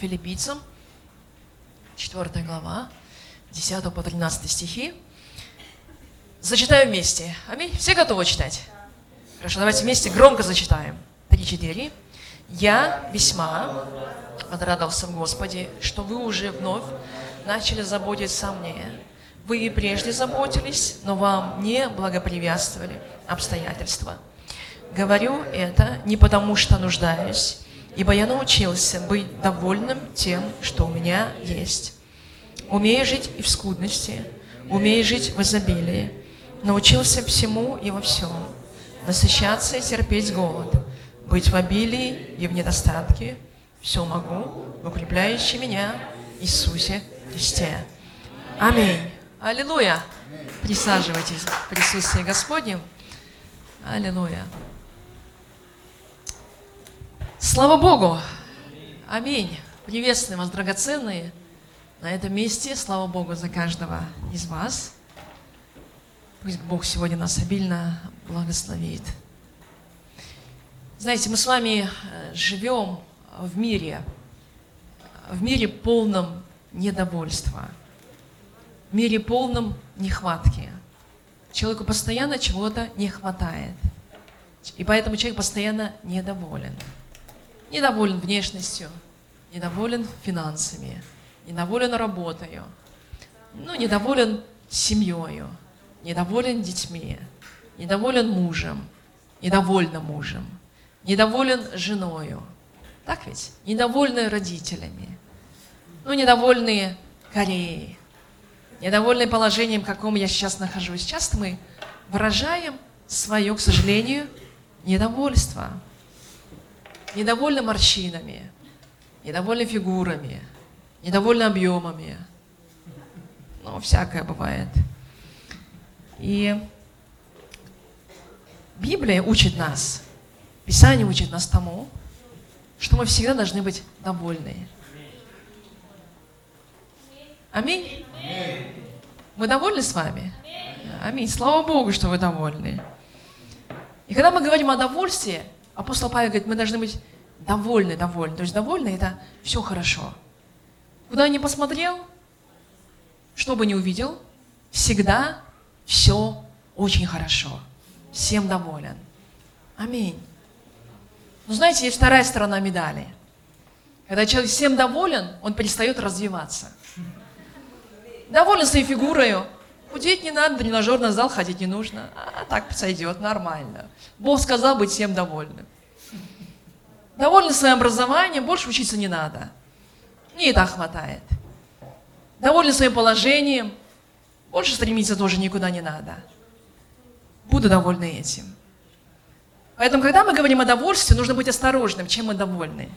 филиппийцам, 4 глава, 10 по 13 стихи. Зачитаем вместе. Аминь. Все готовы читать? Хорошо, давайте вместе громко зачитаем. 3-4. «Я весьма отрадовался в Господе, что вы уже вновь начали заботиться о мне. Вы и прежде заботились, но вам не благоприятствовали обстоятельства. Говорю это не потому, что нуждаюсь, ибо я научился быть довольным тем, что у меня есть. Умею жить и в скудности, умею жить в изобилии. Научился всему и во всем. Насыщаться и терпеть голод, быть в обилии и в недостатке. Все могу, укрепляющий меня Иисусе Христе. Аминь. Аллилуйя. Присаживайтесь в присутствии Господнем. Аллилуйя. Слава Богу! Аминь! Приветствуем вас, драгоценные, на этом месте. Слава Богу за каждого из вас. Пусть Бог сегодня нас обильно благословит. Знаете, мы с вами э, живем в мире, в мире полном недовольства, в мире полном нехватки. Человеку постоянно чего-то не хватает. И поэтому человек постоянно недоволен недоволен внешностью, недоволен финансами, недоволен работой, ну, недоволен семьей, недоволен детьми, недоволен мужем, недовольным мужем, недоволен женою. Так ведь? Недовольны родителями, ну, недовольные Кореей, недовольны положением, в каком я сейчас нахожусь. Часто мы выражаем свое, к сожалению, недовольство недовольны морщинами, недовольны фигурами, недовольны объемами. Ну, всякое бывает. И Библия учит нас, Писание учит нас тому, что мы всегда должны быть довольны. Аминь. Мы довольны с вами? Аминь. Слава Богу, что вы довольны. И когда мы говорим о довольстве, Апостол Павел говорит, мы должны быть довольны, довольны. То есть довольны – это все хорошо. Куда ни посмотрел, что бы ни увидел, всегда все очень хорошо. Всем доволен. Аминь. Но знаете, есть вторая сторона медали. Когда человек всем доволен, он перестает развиваться. Доволен своей фигурой, Худеть не надо, в тренажерный зал ходить не нужно. А так сойдет, нормально. Бог сказал быть всем довольным. Довольны своим образованием, больше учиться не надо. Мне и так хватает. Довольны своим положением, больше стремиться тоже никуда не надо. Буду довольны этим. Поэтому, когда мы говорим о довольстве, нужно быть осторожным, чем мы довольны.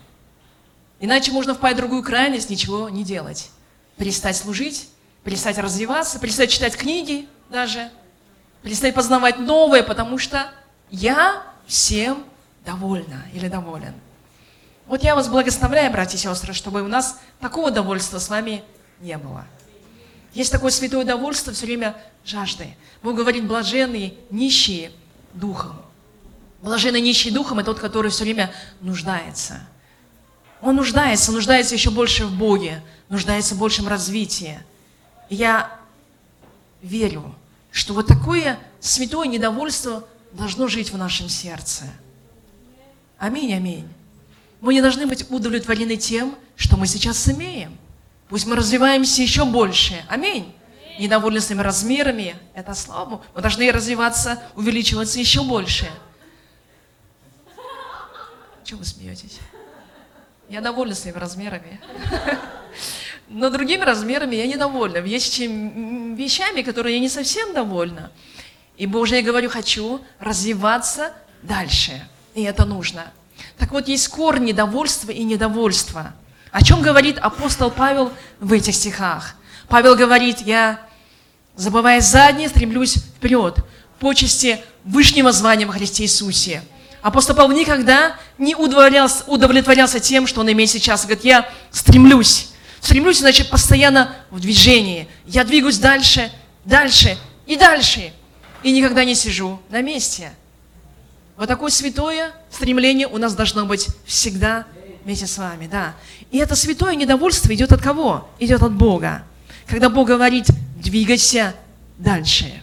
Иначе можно впасть в другую крайность, ничего не делать. Перестать служить, перестать развиваться, перестать читать книги даже, перестать познавать новое, потому что я всем довольна или доволен. Вот я вас благословляю, братья и сестры, чтобы у нас такого довольства с вами не было. Есть такое святое довольство все время жажды. Бог говорит, блаженные, нищие духом. Блаженный нищий духом – это тот, который все время нуждается. Он нуждается, нуждается еще больше в Боге, нуждается в большем развитии – я верю, что вот такое святое недовольство должно жить в нашем сердце. Аминь, аминь. Мы не должны быть удовлетворены тем, что мы сейчас имеем. Пусть мы развиваемся еще больше. Аминь. Недовольны своими размерами, это слава Мы должны развиваться, увеличиваться еще больше. Чего вы смеетесь? Я довольна своими размерами. Но другими размерами я недовольна. Есть вещами, которые я не совсем довольна. И Боже, я говорю, хочу развиваться дальше. И это нужно. Так вот, есть корни довольства и недовольства. О чем говорит апостол Павел в этих стихах? Павел говорит, я, забывая заднее, стремлюсь вперед, почести Вышнего звания во Христе Иисусе. Апостол Павел никогда не удовлетворялся, удовлетворялся тем, что он имеет сейчас. Говорит, я стремлюсь Стремлюсь, значит, постоянно в движении. Я двигаюсь дальше, дальше и дальше. И никогда не сижу на месте. Вот такое святое стремление у нас должно быть всегда вместе с вами, да. И это святое недовольство идет от кого? Идет от Бога. Когда Бог говорит, двигайся дальше.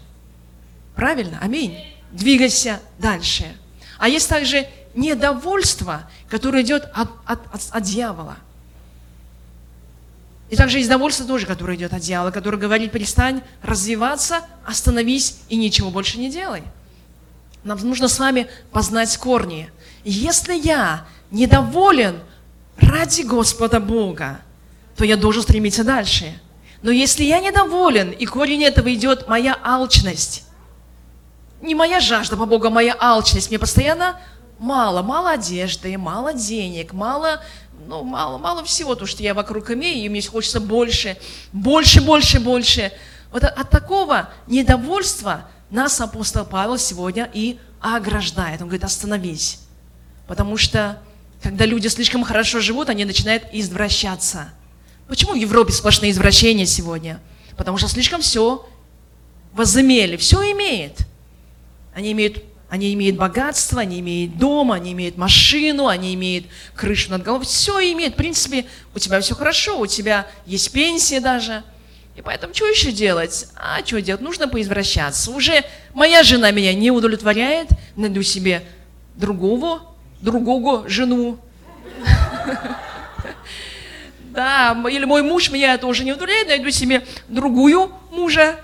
Правильно? Аминь. Двигайся дальше. А есть также недовольство, которое идет от, от, от, от дьявола. И также есть довольство тоже, которое идет от дьявола, который говорит, перестань развиваться, остановись и ничего больше не делай. Нам нужно с вами познать корни. Если я недоволен ради Господа Бога, то я должен стремиться дальше. Но если я недоволен, и корень этого идет моя алчность, не моя жажда по Богу, а моя алчность, мне постоянно мало, мало одежды, мало денег, мало, ну, мало, мало всего, то, что я вокруг имею, и мне хочется больше, больше, больше, больше. Вот от, от такого недовольства нас апостол Павел сегодня и ограждает. Он говорит, остановись. Потому что, когда люди слишком хорошо живут, они начинают извращаться. Почему в Европе сплошные извращения сегодня? Потому что слишком все возымели, все имеет. Они имеют они имеют богатство, они имеют дом, они имеют машину, они имеют крышу над головой. Все имеют. В принципе, у тебя все хорошо, у тебя есть пенсия даже. И поэтому что еще делать? А что делать? Нужно поизвращаться. Уже моя жена меня не удовлетворяет, найду себе другого, другого жену. Да, или мой муж меня тоже не удовлетворяет, найду себе другую мужа.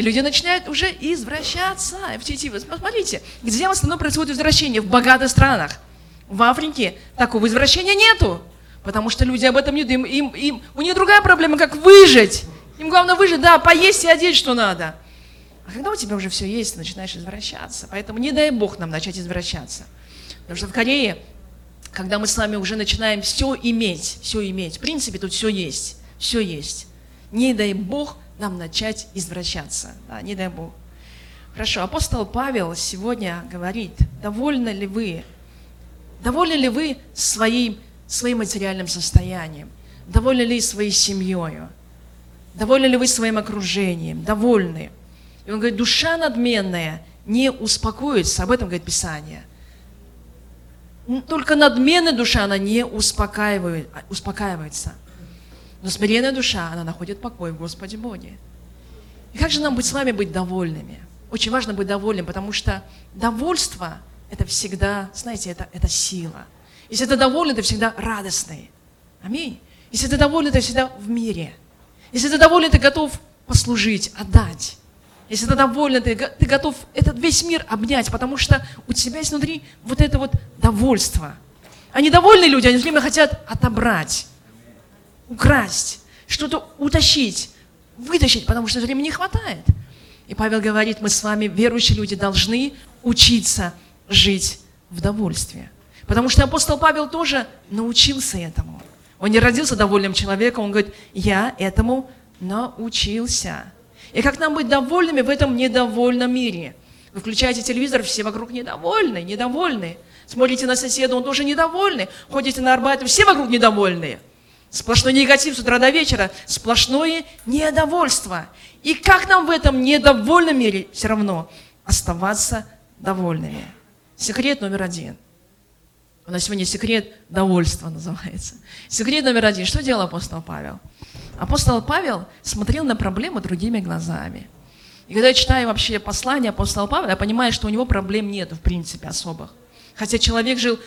И люди начинают уже извращаться. Посмотрите, где в основном происходит извращение? В богатых странах. В Африке такого извращения нету. Потому что люди об этом не думают. Им, им, у них другая проблема, как выжить. Им главное выжить, да, поесть и одеть, что надо. А когда у тебя уже все есть, ты начинаешь извращаться. Поэтому не дай Бог нам начать извращаться. Потому что в Корее, когда мы с вами уже начинаем все иметь, все иметь, в принципе, тут все есть, все есть. Не дай Бог нам начать извращаться. Да, не дай Бог. Хорошо, апостол Павел сегодня говорит, довольны ли вы, довольны ли вы своим, своим материальным состоянием, довольны ли своей семьей, довольны ли вы своим окружением, довольны. И он говорит, душа надменная не успокоится, об этом говорит Писание. Только надменная душа, она не успокаивает, успокаивается. Но смиренная душа, она находит покой в Господе Боге. И как же нам быть с вами быть довольными? Очень важно быть довольным, потому что довольство – это всегда, знаете, это, это сила. Если ты доволен, ты всегда радостный. Аминь. Если ты доволен, ты всегда в мире. Если ты доволен, ты готов послужить, отдать. Если ты доволен, ты, ты готов этот весь мир обнять, потому что у тебя есть внутри вот это вот довольство. А недовольные люди, они все время хотят отобрать украсть, что-то утащить, вытащить, потому что времени не хватает. И Павел говорит, мы с вами, верующие люди, должны учиться жить в довольстве. Потому что апостол Павел тоже научился этому. Он не родился довольным человеком, он говорит, я этому научился. И как нам быть довольными в этом недовольном мире? Вы включаете телевизор, все вокруг недовольны, недовольны. Смотрите на соседа, он тоже недовольный. Ходите на Арбат, все вокруг недовольные. Сплошной негатив с утра до вечера, сплошное недовольство. И как нам в этом недовольном мире все равно оставаться довольными? Секрет номер один. У нас сегодня секрет довольства называется. Секрет номер один. Что делал апостол Павел? Апостол Павел смотрел на проблемы другими глазами. И когда я читаю вообще послание апостола Павла, я понимаю, что у него проблем нет в принципе особых. Хотя человек жил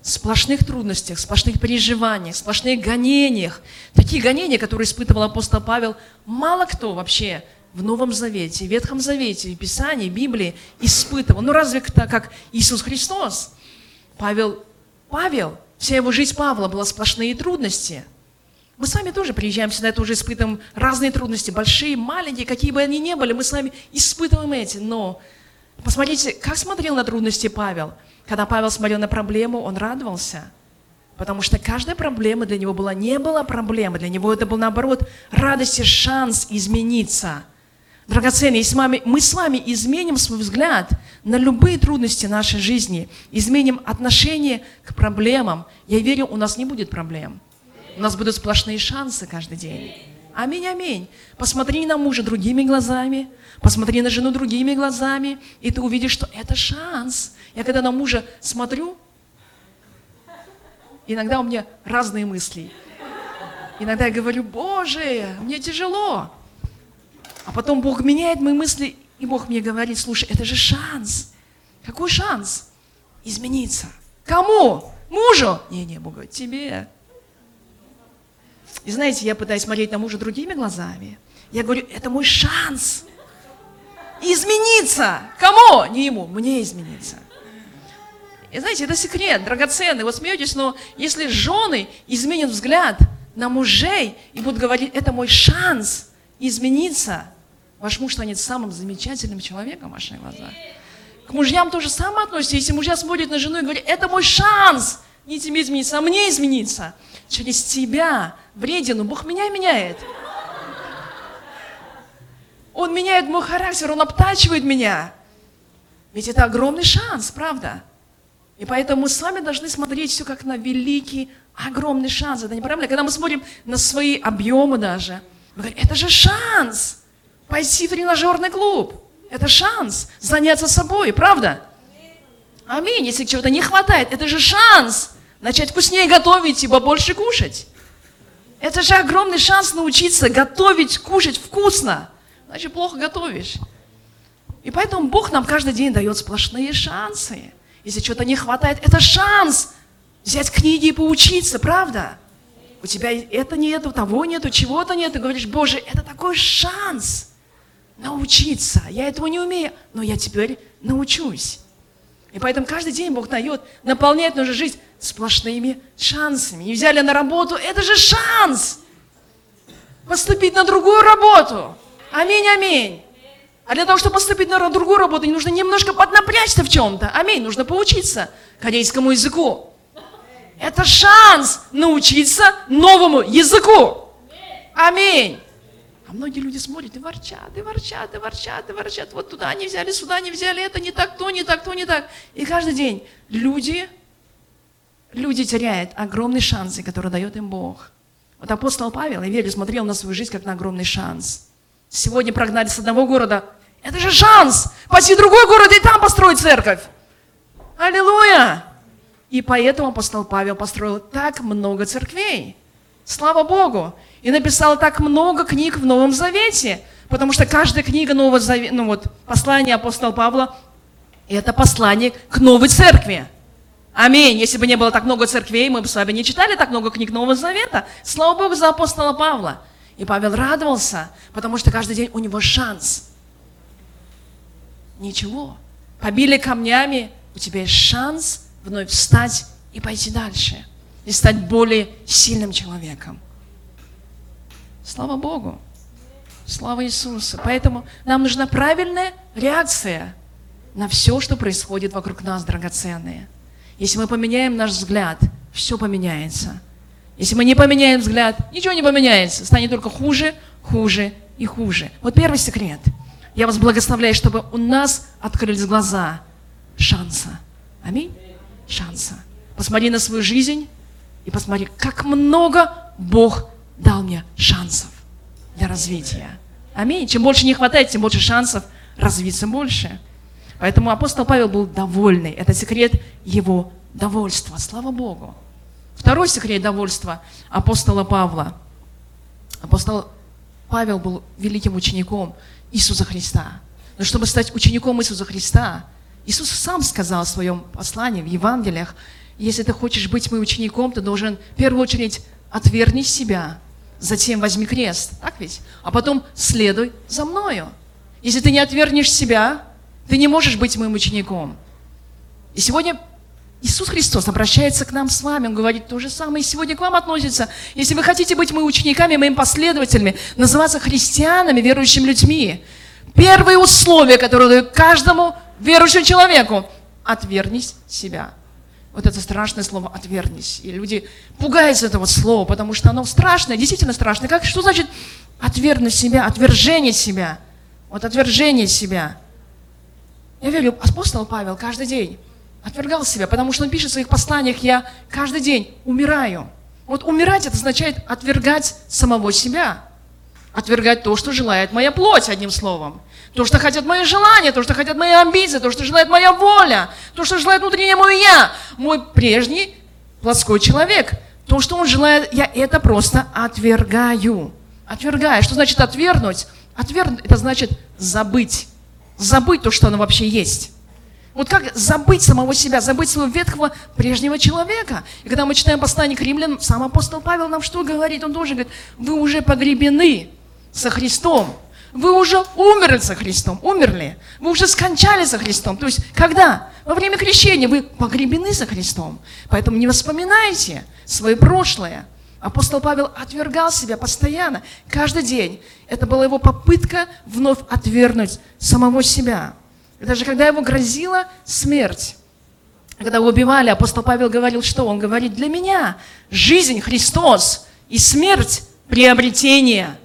в сплошных трудностях, сплошных переживаниях, сплошных гонениях. Такие гонения, которые испытывал апостол Павел, мало кто вообще в Новом Завете, в Ветхом Завете, в Писании, в Библии испытывал. Ну разве так, как Иисус Христос? Павел, Павел, вся его жизнь Павла была сплошные трудности. Мы с вами тоже приезжаем сюда, тоже испытываем разные трудности, большие, маленькие, какие бы они ни были, мы с вами испытываем эти. Но посмотрите, как смотрел на трудности Павел – когда Павел смотрел на проблему, он радовался. Потому что каждая проблема для него была не была проблемой, для него это был наоборот радость и шанс измениться. Драгоценные, если мы с вами изменим свой взгляд на любые трудности нашей жизни, изменим отношение к проблемам, я верю, у нас не будет проблем. У нас будут сплошные шансы каждый день. Аминь, аминь. Посмотри на мужа другими глазами, посмотри на жену другими глазами, и ты увидишь, что это шанс. Я когда на мужа смотрю, Иногда у меня разные мысли. Иногда я говорю, Боже, мне тяжело. А потом Бог меняет мои мысли, и Бог мне говорит, слушай, это же шанс. Какой шанс? Измениться. Кому? Мужу? Не-не, Бог говорит, тебе. И знаете, я пытаюсь смотреть на мужа другими глазами. Я говорю, это мой шанс измениться. Кому? Не ему, мне измениться. И знаете, это секрет, драгоценный. Вот смеетесь, но если жены изменят взгляд на мужей и будут говорить, это мой шанс измениться, ваш муж станет самым замечательным человеком в ваших глазах. К мужьям тоже самое относится. Если мужья смотрят на жену и говорят, это мой шанс не тебе измениться, а мне измениться. Через тебя, вредину, Бог меня меняет. Он меняет мой характер, Он обтачивает меня. Ведь это огромный шанс, правда? И поэтому мы с вами должны смотреть все как на великий, огромный шанс. Это неправильно. Когда мы смотрим на свои объемы даже, мы говорим, это же шанс пойти в тренажерный клуб. Это шанс заняться собой, правда? Аминь. Если чего-то не хватает, это же шанс начать вкуснее готовить и побольше кушать. Это же огромный шанс научиться готовить, кушать вкусно значит, плохо готовишь. И поэтому Бог нам каждый день дает сплошные шансы. Если чего-то не хватает, это шанс взять книги и поучиться, правда? У тебя это нету, того нету, чего-то нет. Ты говоришь, Боже, это такой шанс научиться. Я этого не умею, но я теперь научусь. И поэтому каждый день Бог дает, наполняет нашу жизнь сплошными шансами. И взяли на работу, это же шанс поступить на другую работу. Аминь, аминь. А для того, чтобы поступить на другую работу, нужно немножко поднапрячься в чем-то. Аминь. Нужно поучиться корейскому языку. Это шанс научиться новому языку. Аминь. А многие люди смотрят и ворчат, и ворчат, и ворчат, и ворчат. Вот туда не взяли, сюда не взяли, это не так, то не так, то не так. И каждый день люди, люди теряют огромные шансы, которые дает им Бог. Вот апостол Павел, я верю, смотрел на свою жизнь как на огромный шанс. Сегодня прогнали с одного города. Это же шанс пойти в другой город и там построить церковь. Аллилуйя! И поэтому апостол Павел построил так много церквей. Слава Богу! И написал так много книг в Новом Завете. Потому что каждая книга Нового Завета, ну вот, послание апостола Павла, это послание к новой церкви. Аминь. Если бы не было так много церквей, мы бы с вами не читали так много книг Нового Завета. Слава Богу за апостола Павла. И Павел радовался, потому что каждый день у него шанс. Ничего. Побили камнями, у тебя есть шанс вновь встать и пойти дальше. И стать более сильным человеком. Слава Богу. Слава Иисусу. Поэтому нам нужна правильная реакция на все, что происходит вокруг нас, драгоценные. Если мы поменяем наш взгляд, все поменяется. Если мы не поменяем взгляд, ничего не поменяется. Станет только хуже, хуже и хуже. Вот первый секрет. Я вас благословляю, чтобы у нас открылись глаза шанса. Аминь? Шанса. Посмотри на свою жизнь и посмотри, как много Бог дал мне шансов для развития. Аминь. Чем больше не хватает, тем больше шансов развиться больше. Поэтому апостол Павел был довольный. Это секрет его довольства. Слава Богу. Второй секрет довольства апостола Павла. Апостол Павел был великим учеником Иисуса Христа. Но чтобы стать учеником Иисуса Христа, Иисус сам сказал в своем послании, в Евангелиях, если ты хочешь быть моим учеником, ты должен в первую очередь отвергни себя, затем возьми крест, так ведь? А потом следуй за мною. Если ты не отвергнешь себя, ты не можешь быть моим учеником. И сегодня Иисус Христос обращается к нам с вами, Он говорит то же самое, и сегодня к вам относится. Если вы хотите быть моими учениками, моими последователями, называться христианами, верующими людьми, первое условие, которое дают каждому верующему человеку, отвернись себя. Вот это страшное слово «отвернись». И люди пугаются этого слова, потому что оно страшное, действительно страшное. Как, что значит отвергнуть себя, отвержение себя? Вот отвержение себя. Я верю, апостол Павел каждый день отвергал себя, потому что он пишет в своих посланиях, я каждый день умираю. Вот умирать это означает отвергать самого себя. Отвергать то, что желает моя плоть, одним словом. То, что хотят мои желания, то, что хотят мои амбиции, то, что желает моя воля, то, что желает внутреннее мое я. Мой прежний плотской человек. То, что он желает, я это просто отвергаю. Отвергаю. Что значит отвергнуть? Отвергнуть – это значит забыть. Забыть то, что оно вообще есть. Вот как забыть самого себя, забыть своего ветхого прежнего человека. И когда мы читаем послание к римлянам, сам апостол Павел нам что говорит? Он тоже говорит, вы уже погребены со Христом. Вы уже умерли со Христом, умерли. Вы уже скончались со Христом. То есть, когда? Во время крещения вы погребены со Христом. Поэтому не воспоминайте свое прошлое. Апостол Павел отвергал себя постоянно, каждый день. Это была его попытка вновь отвергнуть самого себя. Даже когда его грозила смерть, когда его убивали, апостол Павел говорил, что? Он говорит, для меня жизнь Христос и смерть приобретение.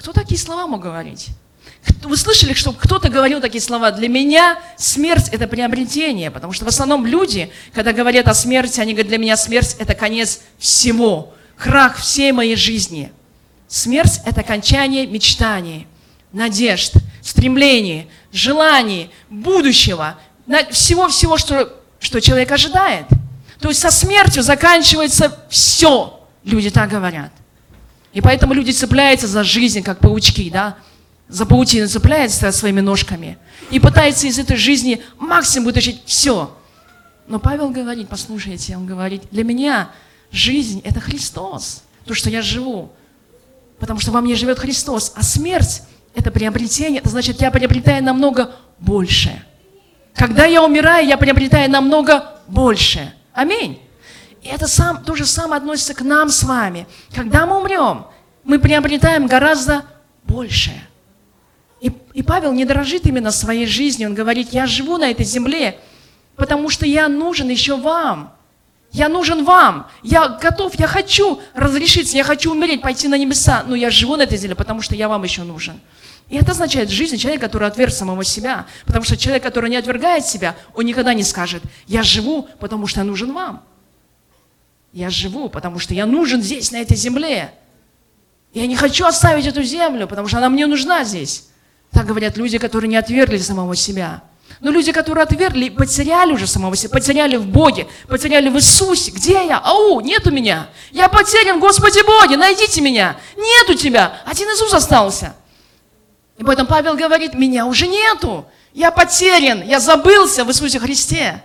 Кто такие слова мог говорить? Вы слышали, что кто-то говорил такие слова? Для меня смерть – это приобретение, потому что в основном люди, когда говорят о смерти, они говорят, для меня смерть – это конец всего, крах всей моей жизни. Смерть – это окончание мечтаний, надежд, стремлений, желаний, будущего, всего-всего, что, что человек ожидает. То есть со смертью заканчивается все, люди так говорят. И поэтому люди цепляются за жизнь, как паучки, да, за паутину цепляются своими ножками и пытаются из этой жизни максимум вытащить все. Но Павел говорит, послушайте, он говорит, для меня жизнь – это Христос, то, что я живу, потому что во мне живет Христос, а смерть – это приобретение, это значит, я приобретаю намного больше. Когда я умираю, я приобретаю намного больше. Аминь. И это сам, то же самое относится к нам с вами. Когда мы умрем, мы приобретаем гораздо большее. И, и Павел не дорожит именно своей жизнью. Он говорит, я живу на этой земле, потому что я нужен еще вам. Я нужен вам. Я готов, я хочу разрешиться, я хочу умереть, пойти на небеса. Но я живу на этой земле, потому что я вам еще нужен. И это означает жизнь человека, который отверг самого себя. Потому что человек, который не отвергает себя, он никогда не скажет, я живу, потому что я нужен вам. Я живу, потому что я нужен здесь, на этой земле. Я не хочу оставить эту землю, потому что она мне нужна здесь. Так говорят люди, которые не отвергли самого себя. Но люди, которые отвергли, потеряли уже самого себя, потеряли в Боге, потеряли в Иисусе. Где я? Ау, нету меня. Я потерян, Господи Боге, найдите меня. Нету тебя. Один Иисус остался. И поэтому Павел говорит, меня уже нету. Я потерян, я забылся в Иисусе Христе.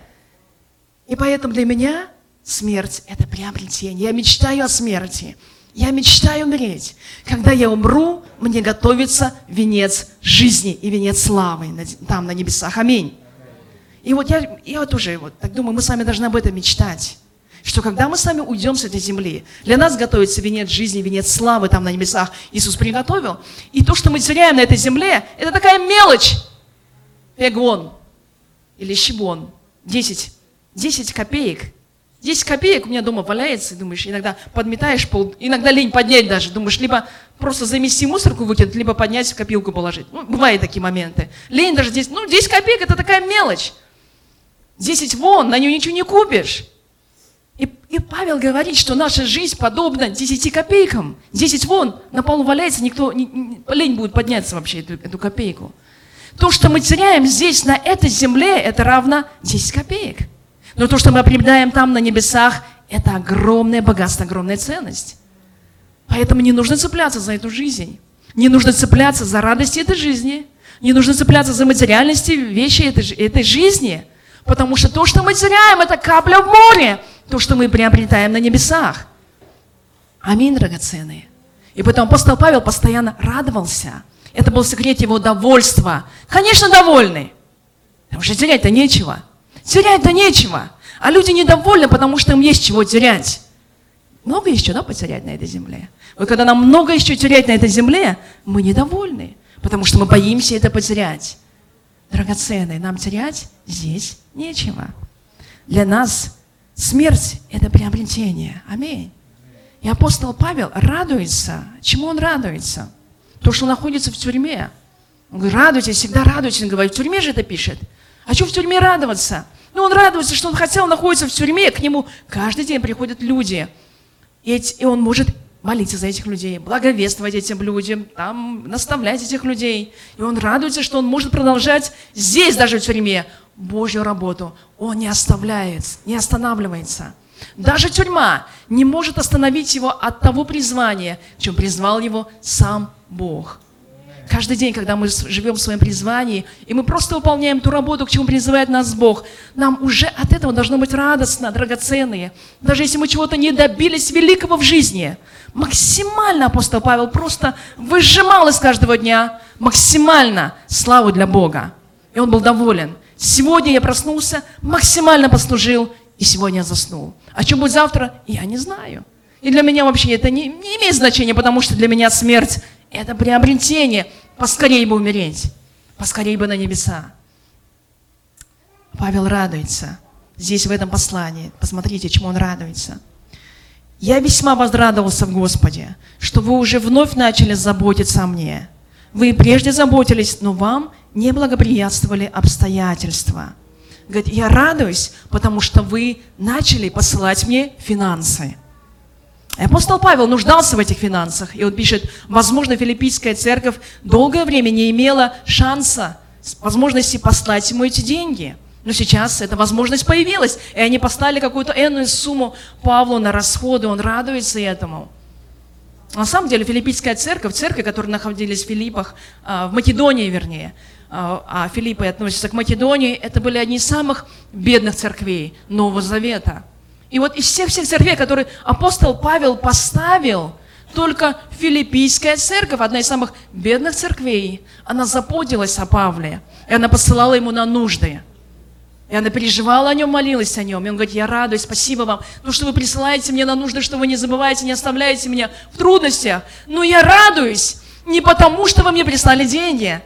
И поэтому для меня смерть – это приобретение. Я мечтаю о смерти. Я мечтаю умереть. Когда я умру, мне готовится венец жизни и венец славы там, на небесах. Аминь. И вот я, я вот уже вот, так думаю, мы с вами должны об этом мечтать. Что когда мы с вами уйдем с этой земли, для нас готовится венец жизни, венец славы там на небесах. Иисус приготовил. И то, что мы теряем на этой земле, это такая мелочь. Эгон или щебон. 10, 10 копеек 10 копеек у меня дома валяется, думаешь, иногда подметаешь пол, иногда лень поднять даже, думаешь, либо просто замести мусорку выкинуть, либо поднять в копилку положить. Ну, бывают такие моменты. Лень даже 10, ну, 10 копеек это такая мелочь. 10 вон, на нее ничего не купишь. И, и Павел говорит, что наша жизнь подобна 10 копейкам. 10 вон, на полу валяется, никто, не, не, лень будет подняться вообще эту, эту копейку. То, что мы теряем здесь, на этой земле, это равно 10 копеек. Но то, что мы приобретаем там на небесах, это огромное богатство, огромная ценность. Поэтому не нужно цепляться за эту жизнь. Не нужно цепляться за радости этой жизни. Не нужно цепляться за материальности вещи этой, этой жизни. Потому что то, что мы теряем, это капля в море. То, что мы приобретаем на небесах. Аминь, драгоценные. И поэтому апостол Павел постоянно радовался. Это был секрет его довольства. Конечно, довольный. Потому что терять-то нечего. Терять-то нечего. А люди недовольны, потому что им есть чего терять. Много еще, да, потерять на этой земле? Вот когда нам много еще терять на этой земле, мы недовольны, потому что мы боимся это потерять. Драгоценные, нам терять здесь нечего. Для нас смерть – это приобретение. Аминь. И апостол Павел радуется. Чему он радуется? То, что он находится в тюрьме. Он говорит, радуйтесь, всегда радуйтесь. Он говорит, в тюрьме же это пишет. А что в тюрьме радоваться? Ну, он радуется, что он хотел находиться в тюрьме, к нему каждый день приходят люди. И он может молиться за этих людей, благовествовать этим людям, там, наставлять этих людей. И он радуется, что он может продолжать здесь, даже в тюрьме, Божью работу. Он не оставляет, не останавливается. Даже тюрьма не может остановить его от того призвания, чем призвал его сам Бог. Каждый день, когда мы живем в своем призвании, и мы просто выполняем ту работу, к чему призывает нас Бог, нам уже от этого должно быть радостно, драгоценные. Даже если мы чего-то не добились великого в жизни, максимально апостол Павел просто выжимал из каждого дня максимально славу для Бога. И он был доволен. Сегодня я проснулся, максимально послужил, и сегодня я заснул. А что будет завтра, я не знаю. И для меня вообще это не, не имеет значения, потому что для меня смерть – это приобретение. Поскорее бы умереть, поскорее бы на небеса. Павел радуется здесь, в этом послании. Посмотрите, чему он радуется. «Я весьма возрадовался в Господе, что вы уже вновь начали заботиться о мне. Вы прежде заботились, но вам не благоприятствовали обстоятельства. Говорит, я радуюсь, потому что вы начали посылать мне финансы. Апостол Павел нуждался в этих финансах. И он пишет, возможно, филиппийская церковь долгое время не имела шанса, возможности послать ему эти деньги. Но сейчас эта возможность появилась, и они послали какую-то энную сумму Павлу на расходы, он радуется этому. На самом деле филиппийская церковь, церковь, которая находились в Филиппах, а, в Македонии вернее, а, а Филиппы относятся к Македонии, это были одни из самых бедных церквей Нового Завета. И вот из всех-всех церквей, которые апостол Павел поставил, только филиппийская церковь, одна из самых бедных церквей, она заботилась о Павле, и она посылала ему на нужды. И она переживала о нем, молилась о нем. И он говорит, я радуюсь, спасибо вам, ну что вы присылаете мне на нужды, что вы не забываете, не оставляете меня в трудностях. Но я радуюсь не потому, что вы мне прислали деньги,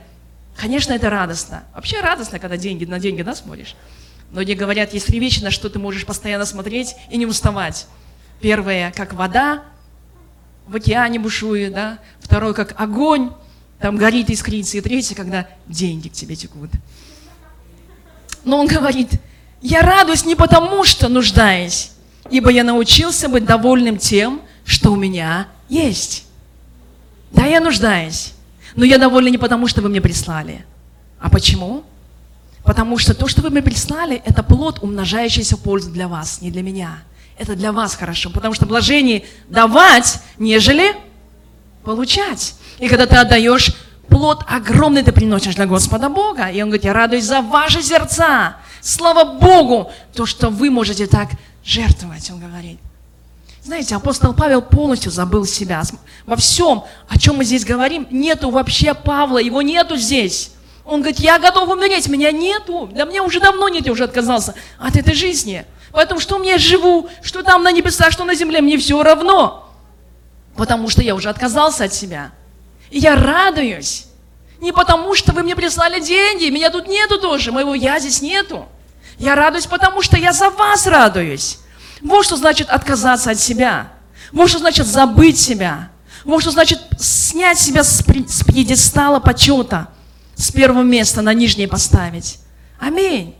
Конечно, это радостно. Вообще радостно, когда деньги на деньги да, смотришь. Многие говорят, есть вещи, на что ты можешь постоянно смотреть и не уставать. Первое, как вода в океане бушует, да? Второе, как огонь, там горит, искрится. И третье, когда деньги к тебе текут. Но он говорит, я радуюсь не потому, что нуждаюсь, ибо я научился быть довольным тем, что у меня есть. Да, я нуждаюсь, но я довольна не потому, что вы мне прислали. А почему? Потому что то, что вы мне прислали, это плод, умножающийся в пользу для вас, не для меня. Это для вас хорошо, потому что блажение давать, нежели получать. И когда ты отдаешь, плод огромный ты приносишь для Господа Бога. И Он говорит, я радуюсь за ваши сердца. Слава Богу, то, что вы можете так жертвовать, Он говорит. Знаете, апостол Павел полностью забыл себя. Во всем, о чем мы здесь говорим, нету вообще Павла, его нету здесь. Он говорит, я готов умереть, меня нету. Да мне уже давно нет, я уже отказался от этой жизни. Поэтому что мне живу, что там на небесах, что на земле, мне все равно. Потому что я уже отказался от себя. И я радуюсь. Не потому, что вы мне прислали деньги, меня тут нету тоже, моего я здесь нету. Я радуюсь, потому что я за вас радуюсь. Вот что значит отказаться от себя. Вот что значит забыть себя. Вот что значит снять себя с, пьедестала почета, с первого места на нижнее поставить. Аминь.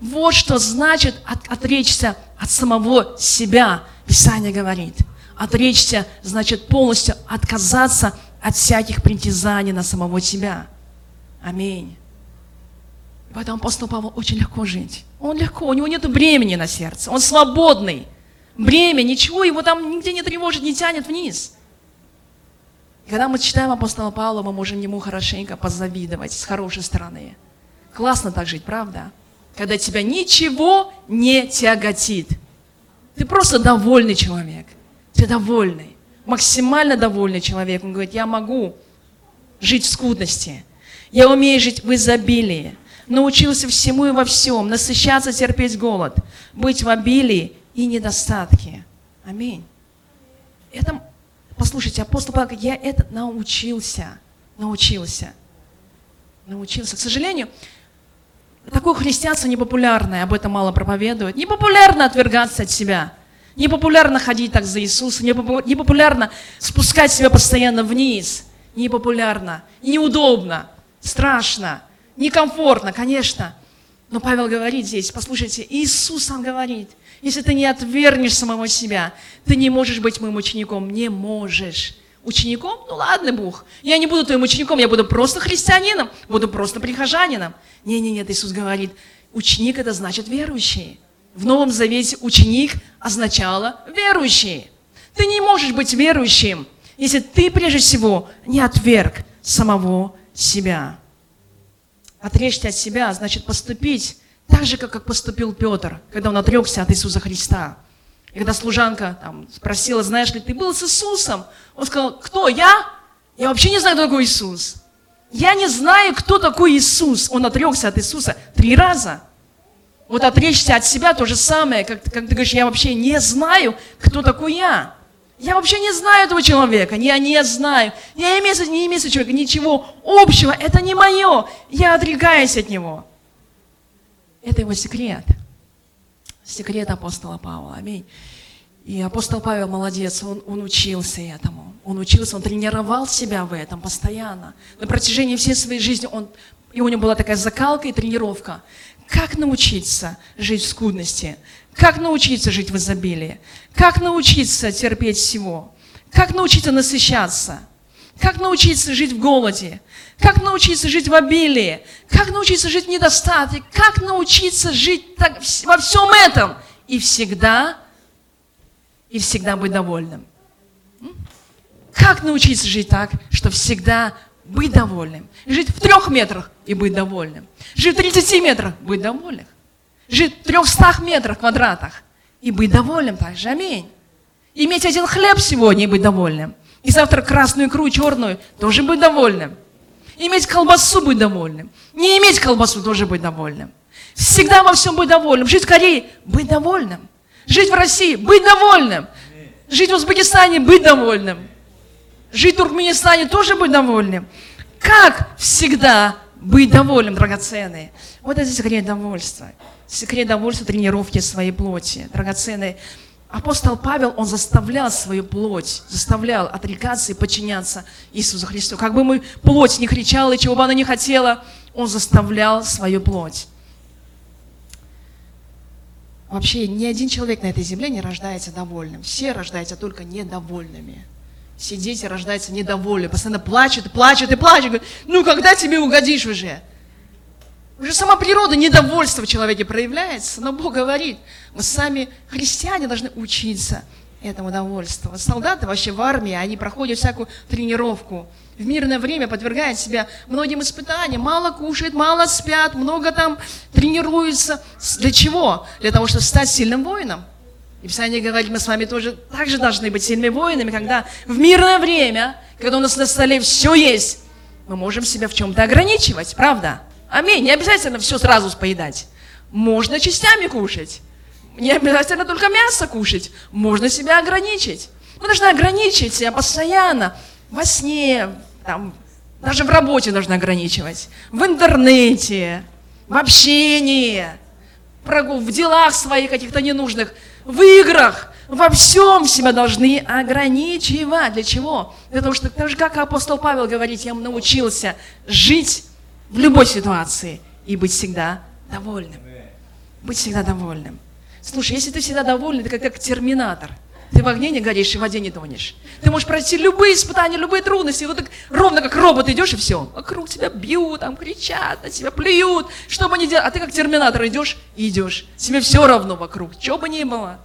Вот что значит от, отречься от самого себя. Писание говорит. Отречься значит полностью отказаться от всяких притязаний на самого себя. Аминь. Поэтому апостол Павел очень легко жить. Он легко, у него нет бремени на сердце, он свободный. Бремя, ничего его там нигде не тревожит, не тянет вниз. И когда мы читаем апостола Павла, мы можем ему хорошенько позавидовать с хорошей стороны. Классно так жить, правда? Когда тебя ничего не тяготит. Ты просто довольный человек. Ты довольный, максимально довольный человек. Он говорит, я могу жить в скудности. Я умею жить в изобилии научился всему и во всем, насыщаться, терпеть голод, быть в обилии и недостатке. Аминь. Это, послушайте, апостол Павел говорит, я это научился, научился, научился. К сожалению, такое христианство непопулярное, об этом мало проповедуют. Непопулярно отвергаться от себя. Непопулярно ходить так за Иисусом, непопулярно спускать себя постоянно вниз. Непопулярно, неудобно, страшно некомфортно, конечно. Но Павел говорит здесь, послушайте, Иисус сам говорит, если ты не отвергнешь самого себя, ты не можешь быть моим учеником, не можешь. Учеником? Ну ладно, Бог, я не буду твоим учеником, я буду просто христианином, буду просто прихожанином. Не-не-нет, Иисус говорит, ученик это значит верующий. В Новом Завете ученик означало верующий. Ты не можешь быть верующим, если ты прежде всего не отверг самого себя. Отречься от себя значит поступить так же, как поступил Петр, когда он отрекся от Иисуса Христа. И когда служанка там, спросила, знаешь ли, ты был с Иисусом? Он сказал, кто, я? Я вообще не знаю, кто такой Иисус. Я не знаю, кто такой Иисус. Он отрекся от Иисуса три раза. Вот отречься от себя то же самое, как, как ты говоришь, я вообще не знаю, кто такой я. Я вообще не знаю этого человека, я не знаю. Я имею, не имею с человеком ничего общего, это не мое. Я отрекаюсь от него. Это его секрет. Секрет апостола Павла. Аминь. И апостол Павел молодец, он, он учился этому. Он учился, он тренировал себя в этом постоянно. На протяжении всей своей жизни он, и у него была такая закалка и тренировка. Как научиться жить в скудности? Как научиться жить в изобилии? Как научиться терпеть всего? Как научиться насыщаться? Как научиться жить в голоде? Как научиться жить в обилии? Как научиться жить в недостатке? Как научиться жить так, во всем этом? И всегда, и всегда быть довольным. Как научиться жить так, что всегда быть довольным? Жить в трех метрах и быть довольным. Жить в 30 метрах, быть довольным. Жить в 300 метрах квадратах и быть довольным также. Аминь. Иметь один хлеб сегодня и быть довольным. И завтра красную икру, черную, тоже быть довольным. Иметь колбасу, быть довольным. Не иметь колбасу, тоже быть довольным. Всегда во всем быть довольным. Жить в Корее, быть довольным. Жить в России, быть довольным. Жить в Узбекистане, быть довольным. Жить в Туркменистане, тоже быть довольным. Как всегда быть довольным, драгоценные. Вот это секрет довольства. Секрет довольства тренировки своей плоти. Драгоценные. Апостол Павел, он заставлял свою плоть, заставлял отрекаться и подчиняться Иисусу Христу. Как бы мы плоть не кричала и чего бы она не хотела, он заставлял свою плоть. Вообще ни один человек на этой земле не рождается довольным. Все рождаются только недовольными. Все дети рождаются недовольны, постоянно плачут, плачут и плачут. Говорят, ну когда тебе угодишь уже? Уже сама природа недовольства в человеке проявляется, но Бог говорит, мы сами, христиане, должны учиться этому удовольствию. Солдаты вообще в армии, они проходят всякую тренировку. В мирное время подвергают себя многим испытаниям. Мало кушают, мало спят, много там тренируются. Для чего? Для того, чтобы стать сильным воином. И Писание говорит, мы с вами тоже также должны быть сильными воинами, когда в мирное время, когда у нас на столе все есть, мы можем себя в чем-то ограничивать, правда? Аминь. Не обязательно все сразу поедать. Можно частями кушать. Не обязательно только мясо кушать. Можно себя ограничить. Мы должны ограничить себя постоянно. Во сне, там, даже в работе должны ограничивать. В интернете, в общении, в делах своих каких-то ненужных, в играх. Во всем себя должны ограничивать. Для чего? Для того, что так же, как апостол Павел говорит, я научился жить в любой ситуации и быть всегда довольным. Быть всегда довольным. Слушай, если ты всегда доволен, ты как, как терминатор. Ты в огне не горишь и в воде не тонешь. Ты можешь пройти любые испытания, любые трудности. Вот так ровно как робот идешь и все. Вокруг тебя бьют, там кричат, на тебя плюют. Что бы ни делать. А ты как терминатор идешь и идешь. Тебе все равно вокруг. Что бы ни было.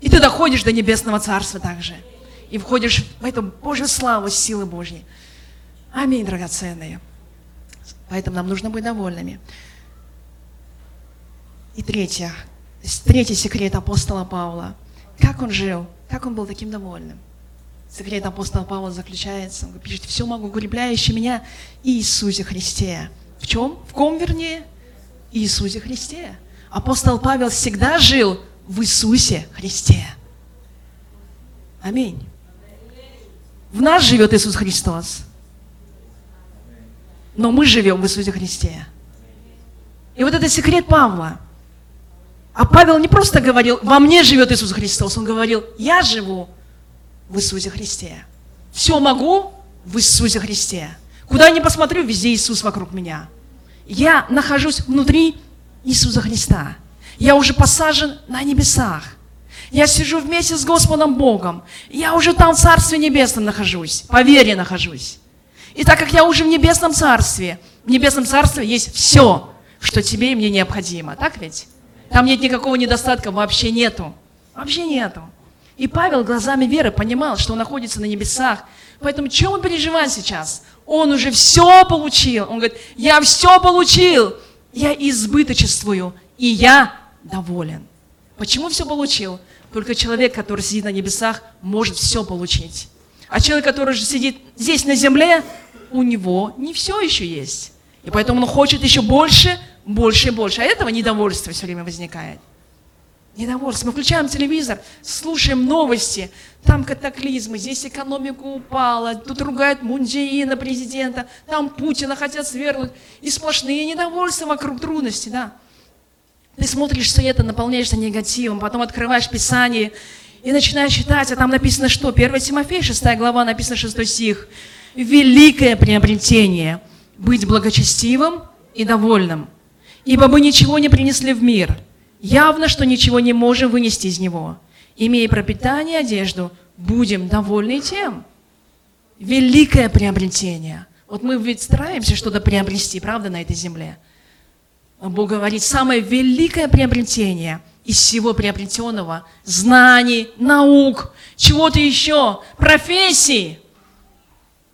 И ты доходишь до небесного царства также. И входишь в эту Божью славу, силы Божьей. Аминь, драгоценные. Поэтому нам нужно быть довольными. И третье, третий секрет апостола Павла. Как он жил, как он был таким довольным. Секрет апостола Павла заключается, он пишет, все могу, укрепляющий меня Иисусе Христе. В чем? В ком, вернее? Иисусе Христе. Апостол Павел всегда жил в Иисусе Христе. Аминь. В нас живет Иисус Христос но мы живем в Иисусе Христе. И вот это секрет Павла. А Павел не просто говорил, во мне живет Иисус Христос, он говорил, я живу в Иисусе Христе. Все могу в Иисусе Христе. Куда я ни посмотрю, везде Иисус вокруг меня. Я нахожусь внутри Иисуса Христа. Я уже посажен на небесах. Я сижу вместе с Господом Богом. Я уже там в Царстве Небесном нахожусь. По вере нахожусь. И так как я уже в небесном царстве, в небесном царстве есть все, что тебе и мне необходимо. Так ведь? Там нет никакого недостатка, вообще нету. Вообще нету. И Павел глазами веры понимал, что он находится на небесах. Поэтому чем он переживает сейчас? Он уже все получил. Он говорит, я все получил. Я избыточествую, и я доволен. Почему все получил? Только человек, который сидит на небесах, может все получить. А человек, который же сидит здесь на земле, у него не все еще есть. И поэтому он хочет еще больше, больше и больше. А этого недовольства все время возникает. Недовольство. Мы включаем телевизор, слушаем новости. Там катаклизмы, здесь экономика упала, тут ругают Мунджиина, президента, там Путина хотят свергнуть. И сплошные недовольства вокруг трудностей, да. Ты смотришь все это, наполняешься негативом, потом открываешь Писание и начинаешь читать, а там написано что? 1 Тимофея, 6 глава, написано 6 стих. Великое приобретение – быть благочестивым и довольным, ибо мы ничего не принесли в мир – Явно, что ничего не можем вынести из него. Имея пропитание одежду, будем довольны тем. Великое приобретение. Вот мы ведь стараемся что-то приобрести, правда, на этой земле. Бог говорит, самое великое приобретение из всего приобретенного, знаний, наук, чего-то еще, профессии.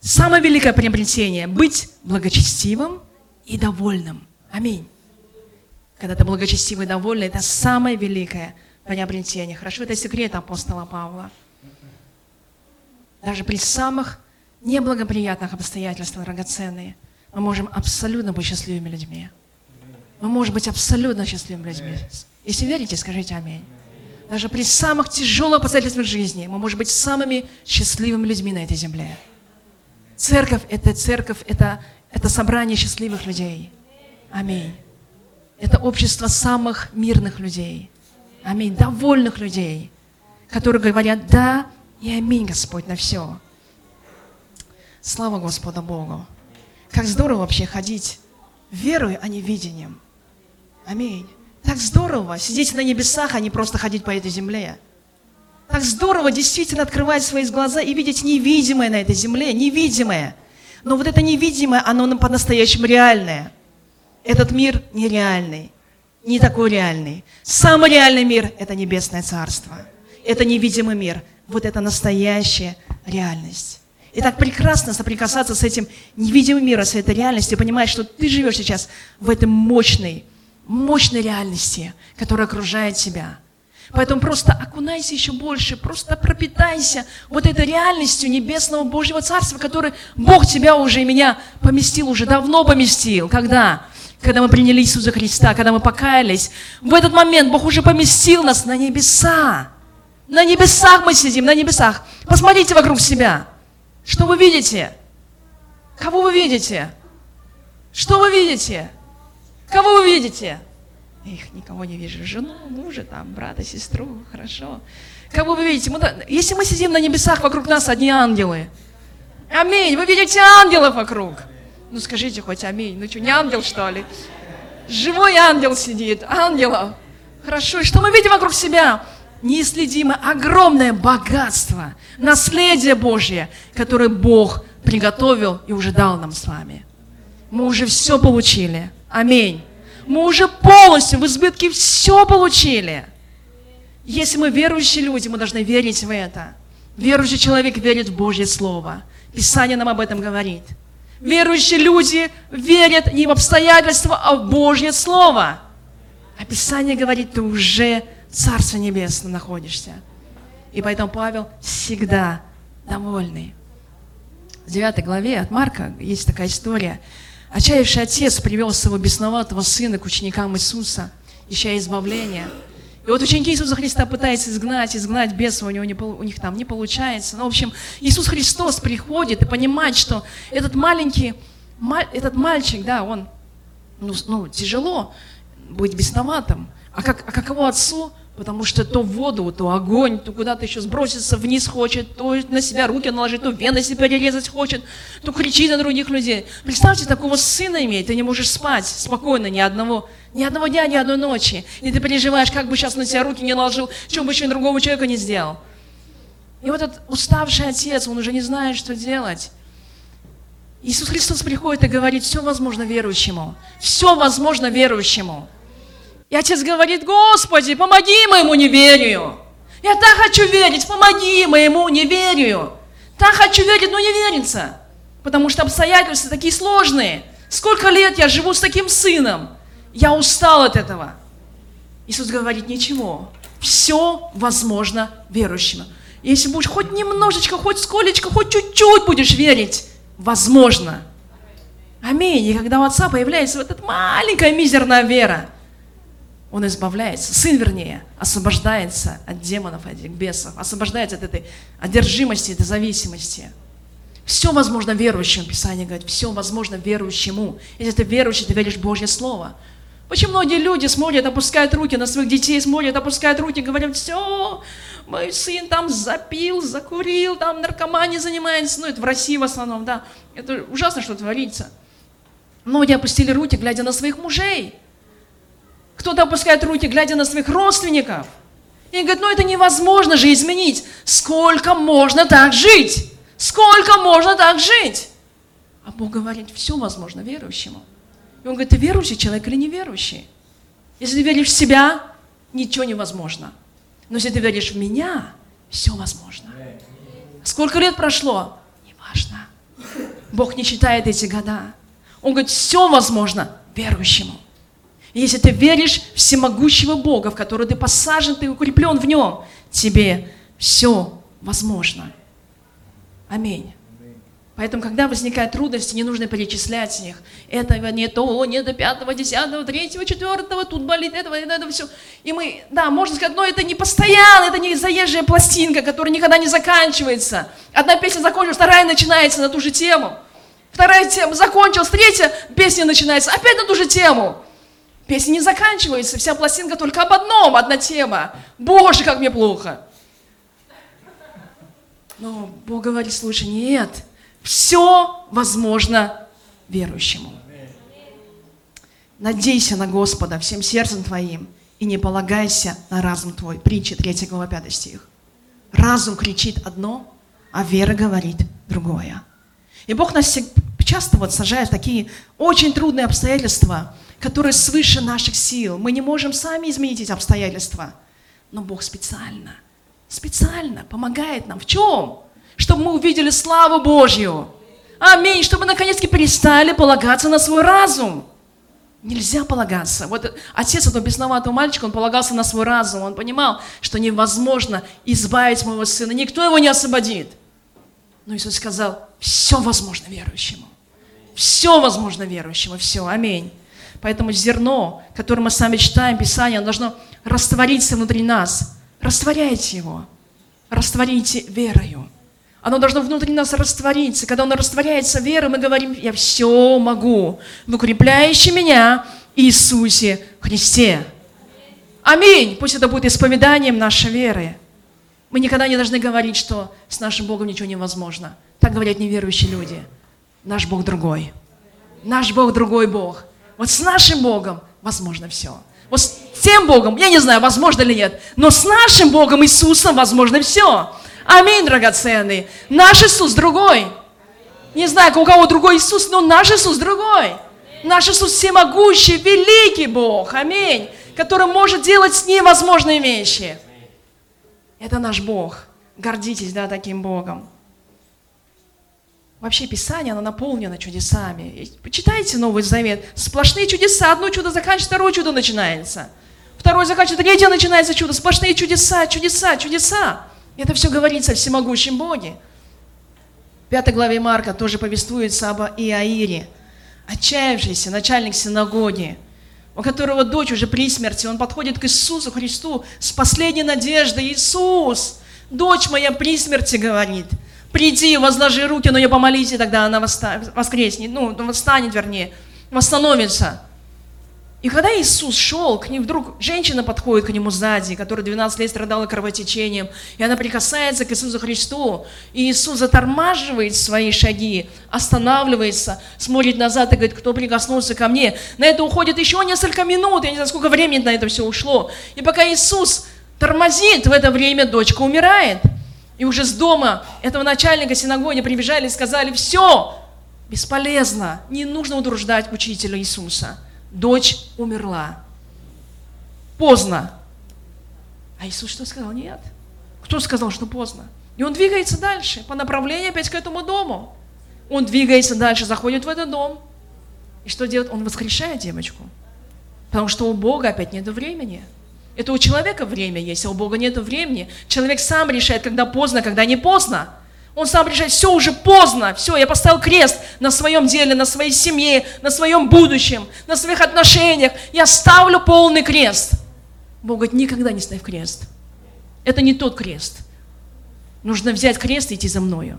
Самое великое приобретение – быть благочестивым и довольным. Аминь. Когда ты благочестивый и довольный, это самое великое приобретение. Хорошо, это секрет апостола Павла. Даже при самых неблагоприятных обстоятельствах, драгоценные, мы можем абсолютно быть счастливыми людьми. Мы можем быть абсолютно счастливыми людьми. Если верите, скажите аминь. Даже при самых тяжелых обстоятельствах жизни мы можем быть самыми счастливыми людьми на этой земле. Церковь – это церковь, это, это собрание счастливых людей. Аминь. Это общество самых мирных людей. Аминь. Довольных людей, которые говорят «да» и «аминь, Господь, на все». Слава Господу Богу. Как здорово вообще ходить верой, а не видением. Аминь. Так здорово сидеть на небесах, а не просто ходить по этой земле. Так здорово действительно открывать свои глаза и видеть невидимое на этой земле, невидимое. Но вот это невидимое, оно по-настоящему реальное. Этот мир нереальный, не такой реальный. Самый реальный мир – это небесное царство. Это невидимый мир. Вот это настоящая реальность. И так прекрасно соприкасаться с этим невидимым миром, с этой реальностью, понимать, что ты живешь сейчас в этой мощной, мощной реальности, которая окружает тебя. Поэтому просто окунайся еще больше, просто пропитайся вот этой реальностью небесного Божьего Царства, который Бог тебя уже и меня поместил, уже давно поместил. Когда? когда мы приняли Иисуса Христа, когда мы покаялись, в этот момент Бог уже поместил нас на небеса. На небесах мы сидим, на небесах. Посмотрите вокруг себя. Что вы видите? Кого вы видите? Что вы видите? Кого вы видите? Их никого не вижу. Жену, мужа, там, брата, сестру. Хорошо. Кого вы видите? Мы, если мы сидим на небесах, вокруг нас одни ангелы. Аминь. Вы видите ангелов вокруг. Ну скажите хоть аминь. Ну что, не ангел что ли? Живой ангел сидит, ангела. Хорошо, и что мы видим вокруг себя? Неисследимое, огромное богатство, наследие Божье, которое Бог приготовил и уже дал нам с вами. Мы уже все получили. Аминь. Мы уже полностью в избытке все получили. Если мы верующие люди, мы должны верить в это. Верующий человек верит в Божье Слово. Писание нам об этом говорит. Верующие люди верят не в обстоятельства, а в Божье Слово. Описание говорит, ты уже в Царстве Небесном находишься. И поэтому Павел всегда довольный. В 9 главе от Марка есть такая история. Отчаявший отец привел своего бесноватого сына к ученикам Иисуса, ища избавления – и вот ученики Иисуса Христа пытаются изгнать, изгнать беса, у, него не, у них там не получается. Ну, в общем, Иисус Христос приходит и понимает, что этот маленький, этот мальчик, да, он, ну, ну тяжело быть бесноватым. А, как, а каково отцу Потому что то воду, то огонь, то куда-то еще сброситься вниз хочет, то на себя руки наложить, то вены себе перерезать хочет, то кричит на других людей. Представьте, такого сына иметь, ты не можешь спать спокойно ни одного, ни одного дня, ни одной ночи. И ты переживаешь, как бы сейчас на себя руки не наложил, что бы еще другому человеку не сделал. И вот этот уставший отец, он уже не знает, что делать. Иисус Христос приходит и говорит, все возможно верующему. Все возможно верующему. И отец говорит, Господи, помоги моему неверию. Я так хочу верить, помоги моему неверию. Так хочу верить, но не верится. Потому что обстоятельства такие сложные. Сколько лет я живу с таким сыном. Я устал от этого. Иисус говорит, ничего, все возможно верующим. Если будешь хоть немножечко, хоть сколечко, хоть чуть-чуть будешь верить, возможно. Аминь. И когда у отца появляется вот эта маленькая мизерная вера, он избавляется, сын вернее, освобождается от демонов, от этих бесов, освобождается от этой одержимости, этой зависимости. Все возможно верующему, Писание говорит, все возможно верующему. Если ты верующий, ты веришь в Божье Слово. Почему многие люди смотрят, опускают руки на своих детей, смотрят, опускают руки, говорят, все, мой сын там запил, закурил, там наркоманией занимается, ну это в России в основном, да, это ужасно, что творится. Многие опустили руки, глядя на своих мужей. Кто-то опускает руки, глядя на своих родственников. И говорит, ну это невозможно же изменить. Сколько можно так жить? Сколько можно так жить? А Бог говорит, все возможно верующему. И он говорит, ты верующий человек или неверующий? Если ты веришь в себя, ничего невозможно. Но если ты веришь в меня, все возможно. Сколько лет прошло? Неважно. Бог не считает эти года. Он говорит, все возможно верующему. Если ты веришь в всемогущего Бога, в который ты посажен, ты укреплен в нем, тебе все возможно. Аминь. Поэтому, когда возникают трудности, не нужно перечислять их. Этого не то, не до пятого, десятого, третьего, четвертого, тут болит этого, это все. И мы, да, можно сказать, но это не постоянно, это не заезжая пластинка, которая никогда не заканчивается. Одна песня закончилась, вторая начинается на ту же тему. Вторая тема закончилась, третья песня начинается опять на ту же тему. Песня не заканчивается, вся пластинка только об одном, одна тема. Боже, как мне плохо. Но Бог говорит, слушай, нет, все возможно верующему. Надейся на Господа всем сердцем твоим и не полагайся на разум твой. Притча 3 глава 5 стих. Разум кричит одно, а вера говорит другое. И Бог нас часто вот сажает в такие очень трудные обстоятельства, которые свыше наших сил. Мы не можем сами изменить эти обстоятельства. Но Бог специально, специально помогает нам. В чем? чтобы мы увидели славу Божью. Аминь, чтобы наконец-таки перестали полагаться на свой разум. Нельзя полагаться. Вот отец этого бесноватого мальчика, он полагался на свой разум. Он понимал, что невозможно избавить моего сына. Никто его не освободит. Но Иисус сказал, все возможно верующему. Все возможно верующему. Все. Аминь. Поэтому зерно, которое мы сами читаем, Писание, оно должно раствориться внутри нас. Растворяйте его. Растворите верою. Оно должно внутри нас раствориться. Когда оно растворяется верой, мы говорим, я все могу в укрепляющем меня Иисусе Христе. Аминь. Пусть это будет исповеданием нашей веры. Мы никогда не должны говорить, что с нашим Богом ничего невозможно. Так говорят неверующие люди. Наш Бог другой. Наш Бог другой Бог. Вот с нашим Богом возможно все. Вот с тем Богом, я не знаю, возможно ли нет, но с нашим Богом Иисусом возможно все. Аминь, драгоценный. Наш Иисус другой. Не знаю, у кого другой Иисус, но наш Иисус другой. Наш Иисус всемогущий, великий Бог. Аминь. Который может делать невозможные вещи. Это наш Бог. Гордитесь, да, таким Богом. Вообще Писание, оно наполнено чудесами. Почитайте Новый Завет. Сплошные чудеса. Одно чудо заканчивается, второе чудо начинается. Второе заканчивается, третье начинается чудо. Сплошные чудеса, чудеса, чудеса. Это все говорится о всемогущем Боге. В пятой главе Марка тоже повествуется об Иаире, отчаявшийся начальник синагоги, у которого дочь уже при смерти, он подходит к Иисусу Христу с последней надеждой. Иисус, дочь моя при смерти, говорит, приди, возложи руки на нее, помолись, и тогда она воскреснет, ну, восстанет, вернее, восстановится. И когда Иисус шел, к ним вдруг женщина подходит к нему сзади, которая 12 лет страдала кровотечением, и она прикасается к Иисусу Христу, и Иисус затормаживает свои шаги, останавливается, смотрит назад и говорит, кто прикоснулся ко мне. На это уходит еще несколько минут, я не знаю, сколько времени на это все ушло. И пока Иисус тормозит, в это время дочка умирает. И уже с дома этого начальника синагоги прибежали и сказали, все, бесполезно, не нужно утруждать учителя Иисуса дочь умерла. поздно. А Иисус что сказал? Нет. Кто сказал, что поздно? И он двигается дальше, по направлению опять к этому дому. Он двигается дальше, заходит в этот дом. И что делает? Он воскрешает девочку. Потому что у Бога опять нет времени. Это у человека время есть, а у Бога нет времени. Человек сам решает, когда поздно, когда не поздно. Он сам решает, все уже поздно, все, я поставил крест на своем деле, на своей семье, на своем будущем, на своих отношениях. Я ставлю полный крест. Бог говорит, никогда не ставь крест. Это не тот крест. Нужно взять крест и идти за мною.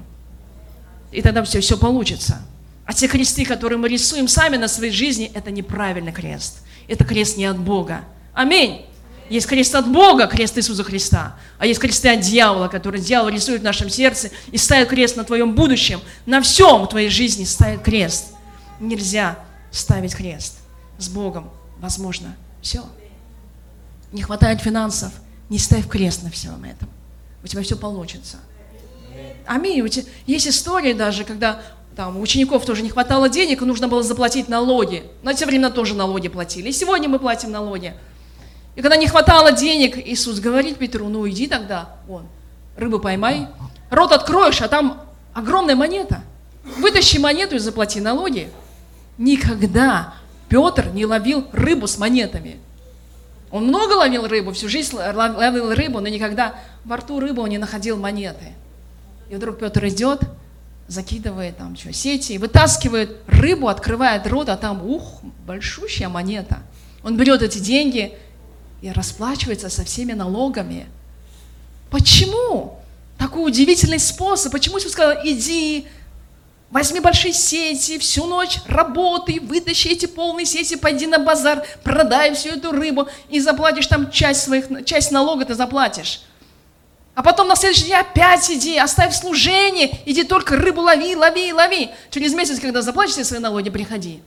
И тогда все, все получится. А те кресты, которые мы рисуем сами на своей жизни, это неправильный крест. Это крест не от Бога. Аминь. Есть крест от Бога, крест Иисуса Христа. А есть кресты от дьявола, который дьявол рисует в нашем сердце и ставит крест на твоем будущем. На всем в твоей жизни ставит крест. Нельзя ставить крест. С Богом возможно все. Не хватает финансов, не ставь крест на всем этом. У тебя все получится. Аминь. Есть истории даже, когда там, у учеников тоже не хватало денег, и нужно было заплатить налоги. На те времена тоже налоги платили. И сегодня мы платим налоги. И когда не хватало денег, Иисус говорит Петру, ну иди тогда, вон, рыбу поймай, рот откроешь, а там огромная монета. Вытащи монету и заплати налоги. Никогда Петр не ловил рыбу с монетами. Он много ловил рыбу, всю жизнь ловил рыбу, но никогда во рту рыбы он не находил монеты. И вдруг Петр идет, закидывает там что, сети, и вытаскивает рыбу, открывает рот, а там, ух, большущая монета. Он берет эти деньги и расплачивается со всеми налогами. Почему? Такой удивительный способ. Почему Иисус сказал, иди, возьми большие сети, всю ночь работай, вытащи эти полные сети, пойди на базар, продай всю эту рыбу и заплатишь там часть, своих, часть налога ты заплатишь. А потом на следующий день опять иди, оставь служение, иди только рыбу лови, лови, лови. Через месяц, когда заплатишь все свои налоги, приходи.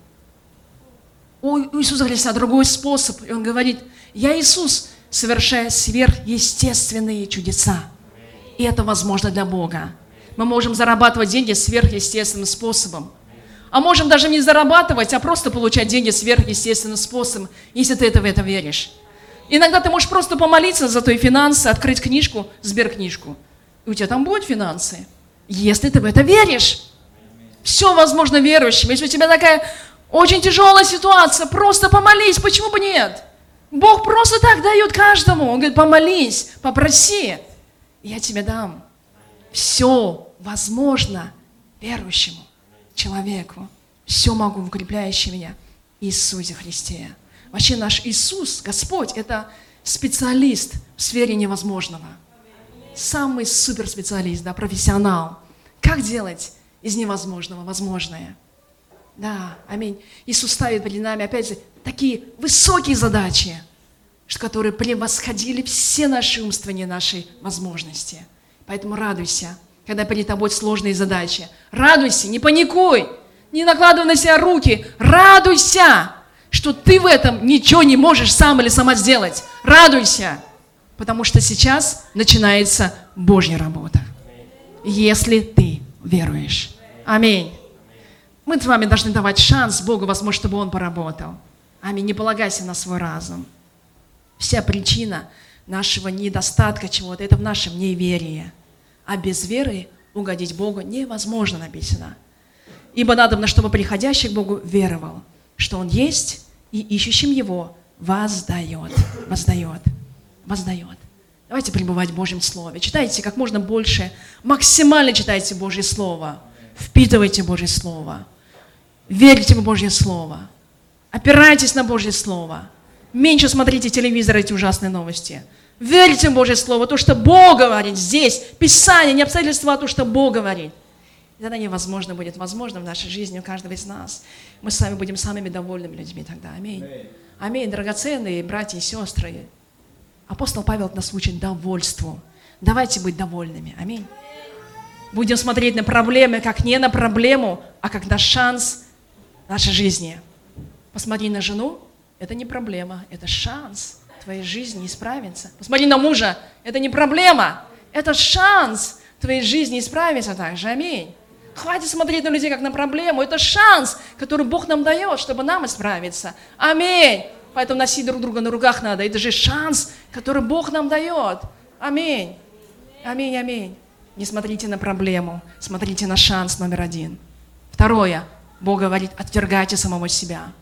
У Иисуса Христа другой способ. И Он говорит, я Иисус, совершая сверхъестественные чудеса. И это возможно для Бога. Мы можем зарабатывать деньги сверхъестественным способом. А можем даже не зарабатывать, а просто получать деньги сверхъестественным способом, если ты это в это веришь. Иногда ты можешь просто помолиться за твои финансы, открыть книжку, сберкнижку. И у тебя там будут финансы. Если ты в это веришь. Все возможно верующим. Если у тебя такая очень тяжелая ситуация, просто помолись, почему бы нет? Бог просто так дает каждому. Он говорит, помолись, попроси, я тебе дам. Все возможно верующему человеку. Все могу, укрепляющий меня Иисусе Христе. Вообще наш Иисус, Господь, это специалист в сфере невозможного. Самый суперспециалист, да, профессионал. Как делать из невозможного возможное? Да, аминь. Иисус ставит перед нами, опять же, такие высокие задачи, которые превосходили все наши умственные, наши возможности. Поэтому радуйся, когда перед тобой сложные задачи. Радуйся, не паникуй, не накладывай на себя руки. Радуйся, что ты в этом ничего не можешь сам или сама сделать. Радуйся, потому что сейчас начинается Божья работа. Если ты веруешь. Аминь. Мы с вами должны давать шанс Богу, возможно, чтобы Он поработал. Аминь. Не полагайся на свой разум. Вся причина нашего недостатка чего-то – это в нашем неверии. А без веры угодить Богу невозможно, написано. Ибо надо, чтобы приходящий к Богу веровал, что Он есть, и ищущим Его воздает, воздает, воздает. Давайте пребывать в Божьем Слове. Читайте как можно больше, максимально читайте Божье Слово. Впитывайте Божье Слово. Верьте в Божье Слово. Опирайтесь на Божье Слово. Меньше смотрите телевизор, эти ужасные новости. Верьте в Божье Слово, то, что Бог говорит здесь. Писание, не обстоятельства, а то, что Бог говорит. И тогда невозможно будет возможно в нашей жизни у каждого из нас. Мы с вами будем самыми довольными людьми тогда. Аминь. Аминь, драгоценные братья и сестры. Апостол Павел нас учит довольству. Давайте быть довольными. Аминь. Будем смотреть на проблемы, как не на проблему, а как на шанс нашей жизни. Посмотри на жену, это не проблема, это шанс твоей жизни исправиться. Посмотри на мужа, это не проблема, это шанс твоей жизни исправиться также. Аминь. Хватит смотреть на людей как на проблему. Это шанс, который Бог нам дает, чтобы нам исправиться. Аминь. Поэтому носить друг друга на руках надо. Это же шанс, который Бог нам дает. Аминь. Аминь, аминь. Не смотрите на проблему, смотрите на шанс номер один. Второе. Бог говорит, отвергайте самого себя.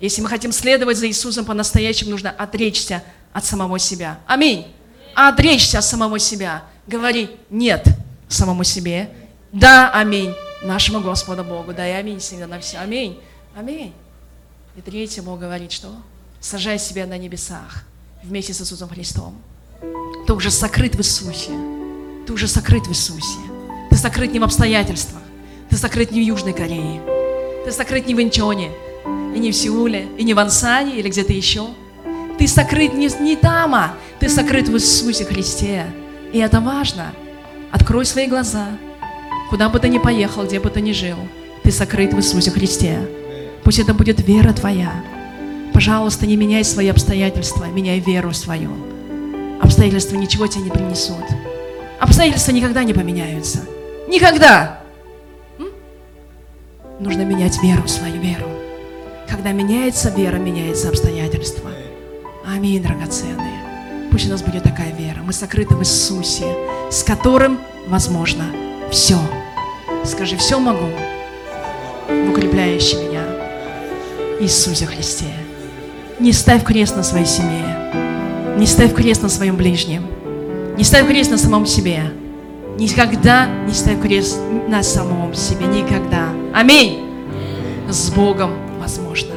Если мы хотим следовать за Иисусом по-настоящему, нужно отречься от самого себя. Аминь. Отречься от самого себя. Говори нет самому себе. Да, аминь. Нашему Господу Богу. Да и аминь всегда на все. Аминь. Аминь. И третье, Бог говорит, что сажай себя на небесах вместе с Иисусом Христом. Ты уже сокрыт в Иисусе. Ты уже сокрыт в Иисусе. Ты сокрыт не в обстоятельствах. Ты сокрыт не в Южной Корее. Ты сокрыт не в Инчоне, и не в Сеуле, и не в Ансане, или где-то еще. Ты сокрыт не, не там, а ты сокрыт в Иисусе Христе. И это важно. Открой свои глаза. Куда бы ты ни поехал, где бы ты ни жил, ты сокрыт в Иисусе Христе. Пусть это будет вера твоя. Пожалуйста, не меняй свои обстоятельства, меняй веру свою. Обстоятельства ничего тебе не принесут. Обстоятельства никогда не поменяются. Никогда! Нужно менять веру, свою веру. Когда меняется вера, меняется обстоятельства. Аминь, драгоценные. Пусть у нас будет такая вера. Мы сокрыты в Иисусе, с которым возможно все. Скажи, все могу в укрепляющий меня Иисусе Христе. Не ставь крест на своей семье. Не ставь крест на своем ближнем. Не ставь крест на самом себе. Никогда не ставь крест на самом себе. Никогда. Аминь. С Богом возможно.